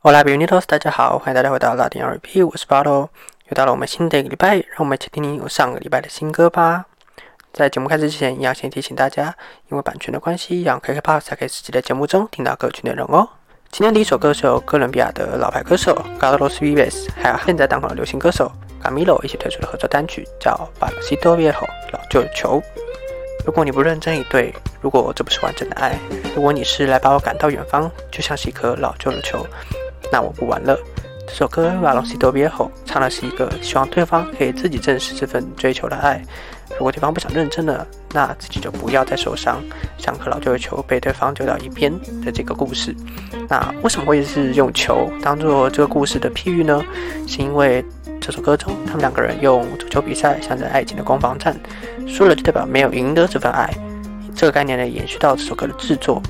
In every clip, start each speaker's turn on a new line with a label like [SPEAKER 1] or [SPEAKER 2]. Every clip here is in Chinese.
[SPEAKER 1] Hola, bienvenidos！大家好，欢迎大家回到拉丁 RP，我是巴洛。又到了我们新的一个礼拜，让我们一起听听我上个礼拜的新歌吧。在节目开始之前，一样先提醒大家，因为版权的关系，让 KKPOP 才可以实际在节目中听到歌曲内容哦。今天第一首歌是由哥伦比亚的老牌歌手 Carlos Vives，还有现在当红的流行歌手 Camilo 一起推出的合作单曲，叫《Balancito Viejo》老旧的球。如果你不认真以对，如果这不是完整的爱，如果你是来把我赶到远方，就像是一颗老旧的球。那我不玩了。这首歌《瓦隆西多别吼》唱的是一个希望对方可以自己正视这份追求的爱。如果对方不想认真了，那自己就不要再受伤，像颗老旧的球被对方丢到一边的这个故事。那为什么会是用球当做这个故事的譬喻呢？是因为这首歌中，他们两个人用足球比赛象征爱情的攻防战，输了就代表没有赢得这份爱。这个概念呢，延续到这首歌的制作。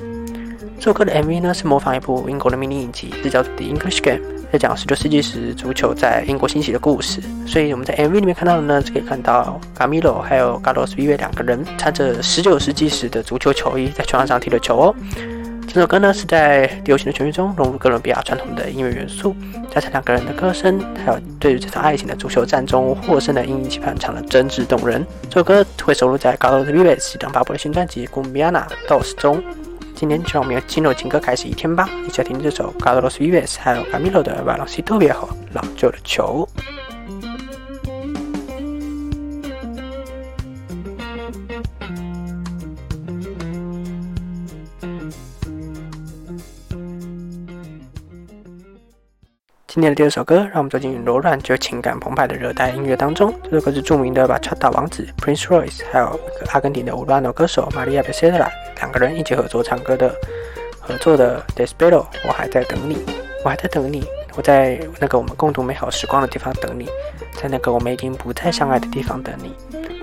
[SPEAKER 1] 这首歌的 MV 呢是模仿一部英国的迷你影集，这叫做《The English Game》，在讲十九世纪时足球在英国兴起的故事。所以我们在 MV 里面看到的呢，就可以看到 Gamilo 还有 Carlos v i v e 两个人穿着十九世纪时的足球球衣在球场上踢了球哦。这首歌呢是在流行的旋律中融入哥伦比亚传统的音乐元素，加上两个人的歌声，还有对于这场爱情的足球战中获胜的殷殷期盼，唱得真挚动人。这首歌会收录在 Carlos v i v e 即将发布的新专辑《Gumbiana Dos》中。今天就让我们进入情歌开始一天吧，一起来听这首 Carlos Vives 还有 Camilo 的《瓦朗西特别好》，老旧的球。今天的第二首歌，让我们走进柔软却情感澎湃的热带音乐当中。这首歌是著名的巴恰达王子 Prince Royce，还有一个阿根廷的乌拉诺歌手 Maria Becerra 两个人一起合作唱歌的合作的 Despero。我还在等你，我还在等你，我在那个我们共度美好时光的地方等你，在那个我们已经不再相爱的地方等你。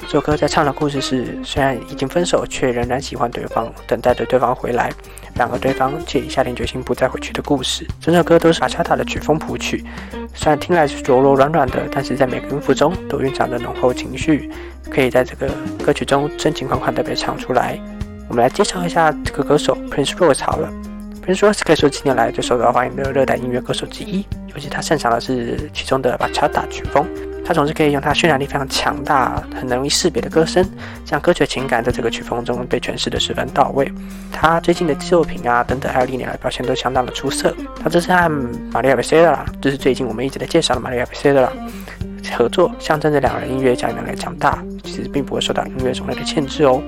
[SPEAKER 1] 这首歌在唱的故事是，虽然已经分手，却仍然喜欢对方，等待着对方回来。然而对方却已下定决心不再回去的故事。整首歌都是阿恰塔的曲风谱曲，虽然听来是柔柔软软的，但是在每个音符中都蕴藏着浓厚情绪，可以在这个歌曲中真情款款地被唱出来。我们来介绍一下这个歌手 Prince Royce 好了。Prince Royce 可以说近年来最受到欢迎的热带音乐歌手之一，尤其他擅长的是其中的巴恰达曲风。他总是可以用他渲染力非常强大、很容易识别的歌声，将歌曲情感在这个曲风中被诠释的十分到位。他最近的作品啊等等，还有历年来表现都相当的出色。他这是和玛利亚·贝塞拉，就是最近我们一直在介绍的玛利亚·贝塞拉合作，象征着两人音乐家能力强大，其实并不会受到音乐种类的限制哦。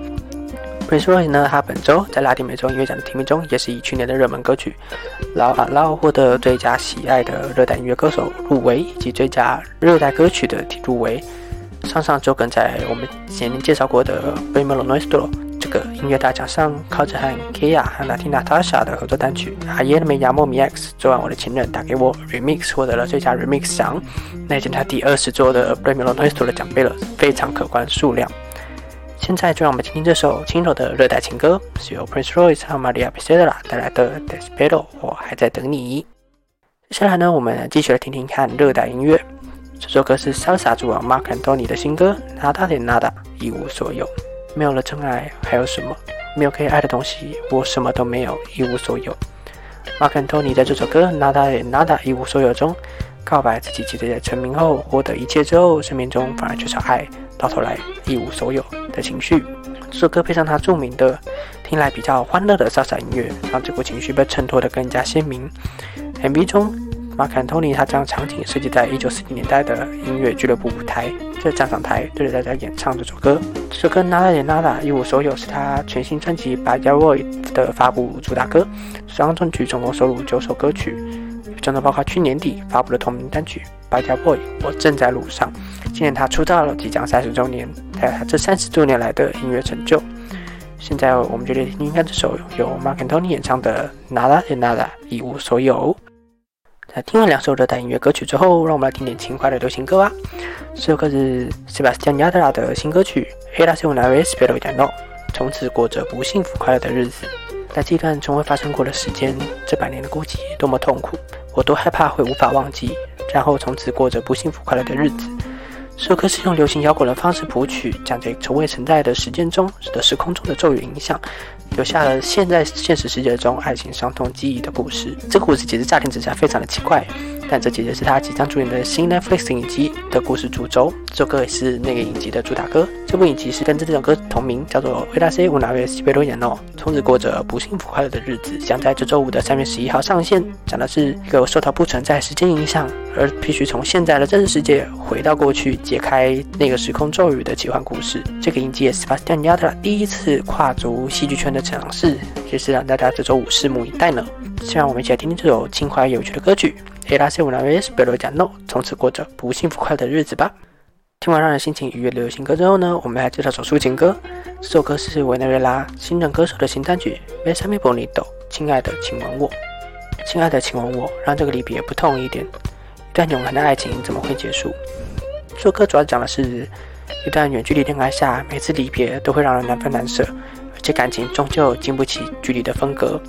[SPEAKER 1] P r i n c e Roy 呢，他本周在拉丁美洲音乐奖的提名中，也是以去年的热门歌曲《老啊老》获得最佳喜爱的热带音乐歌手入围，以及最佳热带歌曲的提入围。上上周跟在我们前面介绍过的《b r i m o Nuestro》这个音乐大奖上，靠着和 Kia 和 Latina Tasha 的合作单曲《Ayer me llamó Mix》，昨晚我的情人打给我 Remix 获得了最佳 Remix 奖，那已经他第二十座的《b r i m o Nuestro》的奖杯了，非常可观数量。现在就让我们听听这首轻柔的热带情歌，是由 Prince Royce 和 Maria Becerra 带来的 Despero，我还在等你。接下来呢，我们继续来听听看热带音乐。这首歌是 Salsa 主王 Mark Anthony 的新歌，Nada de Nada，一无所有。没有了真爱，还有什么？没有可以爱的东西，我什么都没有，一无所有。Mark Anthony 在这首歌 Nada de Nada，一无所有中。告白自己，记得在成名后获得一切之后，生命中反而缺少爱，到头来一无所有的情绪。这首歌配上他著名的、听来比较欢乐的潇洒音乐，让这股情绪被衬托得更加鲜明。MV 中，马坎托尼他将场景设计在一九四零年代的音乐俱乐部舞台，在站上台对着大家演唱这首歌。这首歌《Nada de Nada》一无所有是他全新专辑《Bad Boy》的发布主打歌。这张专辑总共收录九首歌曲。其中包括去年底发布的同名单曲《白条 boy》，我正在路上。今年他出道了，即将三十周年，还有他这三十多年来的音乐成就。现在我们就来听听看这首由 Mark Anthony 演唱的《Nada de Nada》，一无所有。在听完两首热带音乐歌曲之后，让我们来听点轻快的流行歌吧。这首歌是 Sebastian Yatra 的新歌曲《Ella se una vez pero ya no》，从此过着不幸福快乐的日子。在这段从未发生过的时间，这百年的孤寂多么痛苦，我都害怕会无法忘记，然后从此过着不幸福快乐的日子。这首歌是用流行摇滚的方式谱曲，讲着从未存在的时间中的时空中的咒语影响，留下了现在现实世界中爱情伤痛记忆的故事。这个故事其实乍听之下非常的奇怪。但这其实是他即将主演的新 Netflix 影集的故事主轴。这首歌也是那个影集的主打歌。这部影集是跟这首歌同名，叫做《维达西乌拿维西贝罗演诺》，从此过着不幸福快乐的日子。将在这周五的三月十一号上线，讲的是一个受到不存在时间影响，而必须从现在的真实世界回到过去，解开那个时空咒语的奇幻故事。这个影集也是 Sebastian Yatra 第一次跨足戏剧圈的尝试，也是让大家这周五拭目以待呢。希望我们一起来听听这首轻快有趣的歌曲。e l a s e una vez pero ya no，从此过着不幸福快乐的日子吧。听完让人心情愉悦的流行歌之后呢，我们来介绍首抒情歌。这首歌是委内瑞拉新人歌手的新单曲《Besame Bonito》，亲爱的，请吻我。亲爱的，请吻我，让这个离别不痛一点。一段永恒的爱情怎么会结束？这首歌主要讲的是一段远距离恋爱下，每次离别都会让人难分难舍，而且感情终究经不起距离的分隔。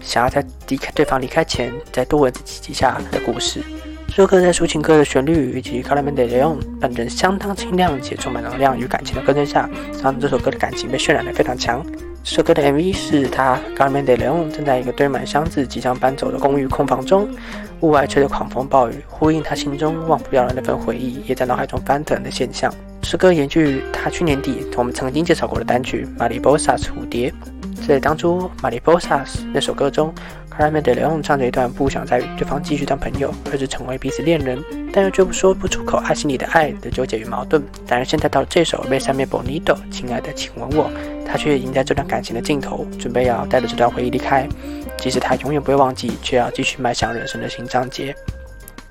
[SPEAKER 1] 想要在离开对方离开前再多吻自己几下的故事。这首歌在抒情歌的旋律以及卡拉门的用本人相当清亮且充满能量与感情的歌声下，让这首歌的感情被渲染得非常强。这首歌的 MV 是他 g a r m e n de Leon 正在一个堆满箱子即将搬走的公寓空房中，屋外吹着狂风暴雨，呼应他心中忘不掉的那份回忆，也在脑海中翻腾的现象。这首歌延续他去年底我们曾经介绍过的单曲《马里波萨蝴蝶》。在当初《马里波萨斯》那首歌中，g a r m e n de Leon 唱着一段不想再与对方继续当朋友，而是成为彼此恋人，但又却不说不出口爱心里的爱的纠结与矛盾。但是现在到了这首《Besame Bonito》，亲爱的，请吻我，他却已经在这段感情的尽头，准备要带着这段回忆离开。即使他永远不会忘记，却要继续迈向人生的新章节。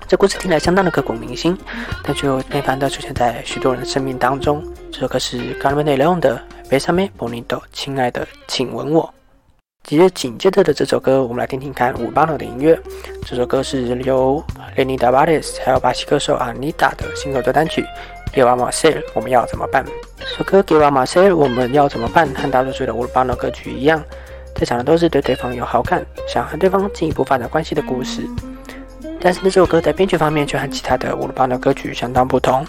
[SPEAKER 1] 这故事听来相当的刻骨铭心，但却又频繁地出现在许多人的生命当中。这首歌是卡拉梅德雷昂的。Besame Bonito，亲爱的，请吻我。接着紧接着的这首歌，我们来听听看五巴诺的音乐。这首歌是由雷尼达瓦 s 还有巴西歌手阿妮达的新合作单曲《给瓦马塞尔》，我们要怎么办？这首歌《给瓦马塞尔》，我们要怎么办？和大多数的乌鲁巴诺歌曲一样，在讲的都是对对方有好感，想和对方进一步发展关系的故事。但是这首歌在编曲方面却和其他的乌鲁巴诺歌曲相当不同。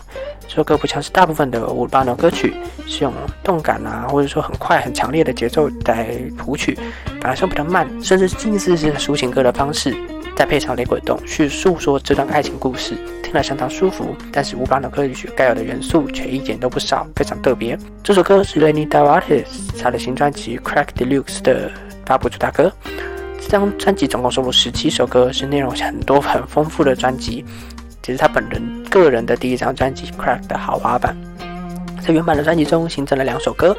[SPEAKER 1] 这首歌不像是大部分的乌鲁巴诺歌曲是用动感啊，或者说很快很强烈的节奏来谱曲，反而是比较慢，甚至近似是抒情歌的方式，再配上雷鬼动去诉说这段爱情故事，听了相当舒服。但是乌鲁巴诺歌曲该有的元素却一点都不少，非常特别。这首歌是 Lenny Davatis 他的新专辑《Crack Deluxe》的发布主打歌。这张专辑总共收录十七首歌，是内容很多很丰富的专辑。这是他本人个人的第一张专辑《Crack》的豪华版。在原版的专辑中新增了两首歌，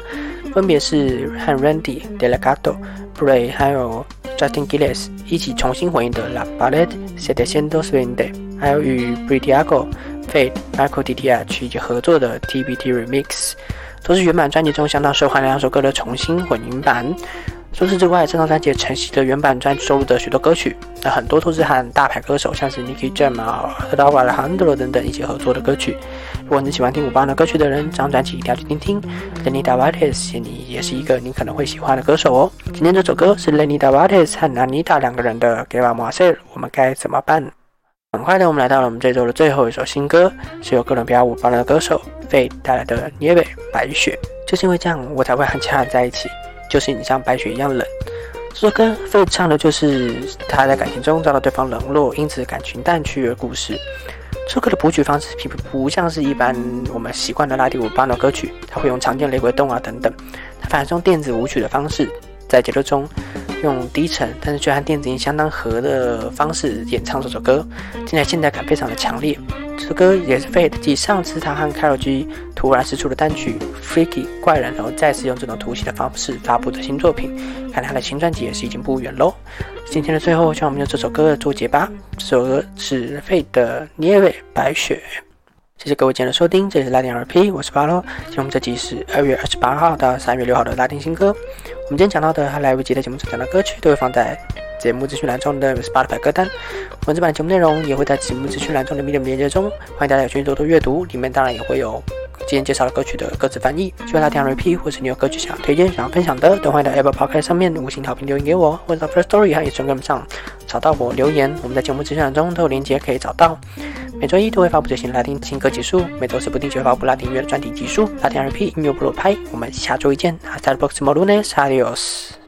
[SPEAKER 1] 分别是和 Randy Delgado、Bray 还有 Justin Gillis 一起重新混音的《La Ballet Seduciendo Su Vida，》，还有与 Briago、Fate、Michael DTH 以及合作的 TBT Remix，都是原版专辑中相当受欢迎两首歌的重新混音版。除此之外，这张专辑承袭了原版专辑收录的许多歌曲，那很多都是和大牌歌手，像是 Nicky Jam 啊、Raul Alejandro 等等一起合作的歌曲。如果你喜欢听五八的歌曲的人，这张专辑一定要去听听。Lenny Davates 你也是一个你可能会喜欢的歌手哦。今天这首歌是 Lenny Davates 和 nanita 两个人的《Give Up My s e l》，我们该怎么办？很快的，我们来到了我们这周的最后一首新歌，是由哥伦比亚五八的歌手费带来的《Nieve 白雪》。就是因为这样，我才会和其他人在一起。就是你像白雪一样冷。这首歌费唱的就是他在感情中遭到对方冷落，因此感情淡去的故事。这首歌的谱曲方式并不不像是一般我们习惯的拉丁舞巴诺歌曲，它会用常见雷鬼动啊等等，它反而是用电子舞曲的方式，在节奏中用低沉但是却和电子音相当合的方式演唱这首歌，听起来现代感非常的强烈。这首歌也是 Fate 继上次他和 Carol G 突然释出的单曲《Freaky 怪人》，然后再次用这种突袭的方式发布的新作品，看来他的新专辑也是已经不远喽。今天的最后，让我们用这首歌做结吧。这首歌是 Fate 的《捏尾白雪》。谢谢各位今天的收听，这里是拉丁 RP，我是巴罗。今天我们这集是二月二十八号到三月六号的拉丁新歌。我们今天讲到的和来不及的节目中讲的歌曲，都会放在。节目资讯栏中的 Spotify 歌单，文字版节目内容也会在节目资讯栏中的 Medium 链接中，欢迎大家有兴趣多多阅读。里面当然也会有今天介绍的歌曲的歌词翻译。希望大家听 repeat，或是你有歌曲想要推荐、想要分享的，都欢迎到 Apple Podcast 上面五星好评留言给我，或者到 First Story 和 Instagram 上找到我留言。我们在节目资讯栏中都有链接可以找到。每周一都会发布最新拉丁新歌集数，每周四不定期发布拉丁音乐的专题集数。拉丁 RP 音乐部落拍，我们下周一见。Hasta el próximo lunes，adiós。